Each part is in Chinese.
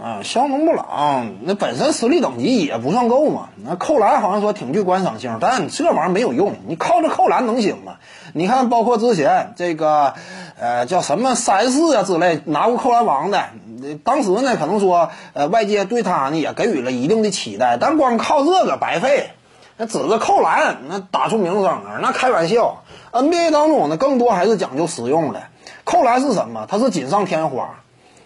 啊，香农布朗那本身实力等级也不算够嘛。那扣篮好像说挺具观赏性，但这玩意儿没有用。你靠着扣篮能行吗？你看，包括之前这个，呃，叫什么三四啊之类拿过扣篮王的，当时呢可能说，呃，外界对他呢也给予了一定的期待，但光靠这个白费。那指着扣篮那打出名声啊，那开玩笑。NBA 当中呢，更多还是讲究实用的。扣篮是什么？它是锦上添花。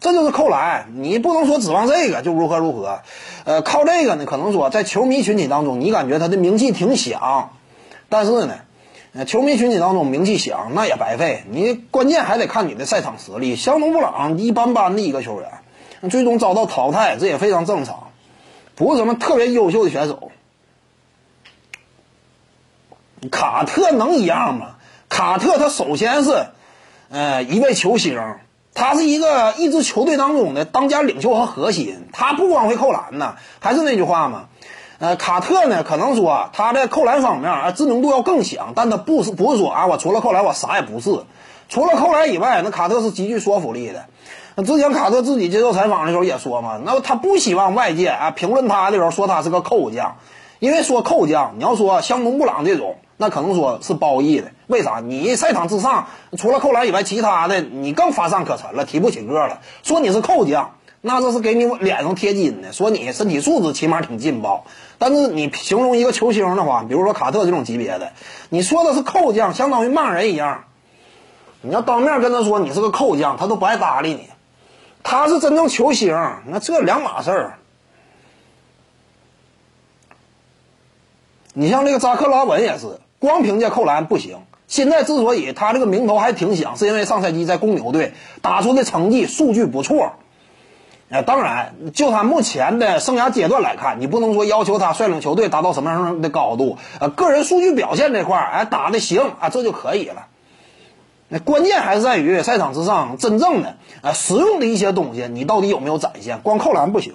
这就是扣篮，你不能说指望这个就如何如何，呃，靠这个呢，可能说在球迷群体当中，你感觉他的名气挺响，但是呢，呃，球迷群体当中名气响那也白费，你关键还得看你的赛场实力。香农布朗一般般的一个球员，最终遭到淘汰，这也非常正常，不是什么特别优秀的选手。卡特能一样吗？卡特他首先是，呃，一位球星。他是一个一支球队当中的当家领袖和核心，他不光会扣篮呢，还是那句话嘛，呃，卡特呢，可能说他在扣篮方面啊，知名度要更强，但他不是不是说啊，我除了扣篮我啥也不是，除了扣篮以外，那卡特是极具说服力的。那之前卡特自己接受采访的时候也说嘛，那他不希望外界啊评论他的时候说他是个扣将，因为说扣将，你要说像蒙布朗这种。那可能说是褒义的，为啥？你赛场之上除了扣篮以外，其他的你更乏善可陈了，提不起个了。说你是扣将，那这是给你脸上贴金的。说你身体素质起码挺劲爆，但是你形容一个球星的话，比如说卡特这种级别的，你说的是扣将，相当于骂人一样。你要当面跟他说你是个扣将，他都不爱搭理你。他是真正球星，那这两码事儿。你像这个扎克拉文也是。光凭借扣篮不行。现在之所以他这个名头还挺响，是因为上赛季在公牛队打出的成绩数据不错。哎，当然，就他目前的生涯阶段来看，你不能说要求他率领球队达到什么样的高度。呃，个人数据表现这块儿，哎，打的行啊，这就可以了。那关键还是在于赛场之上真正的啊实用的一些东西，你到底有没有展现？光扣篮不行。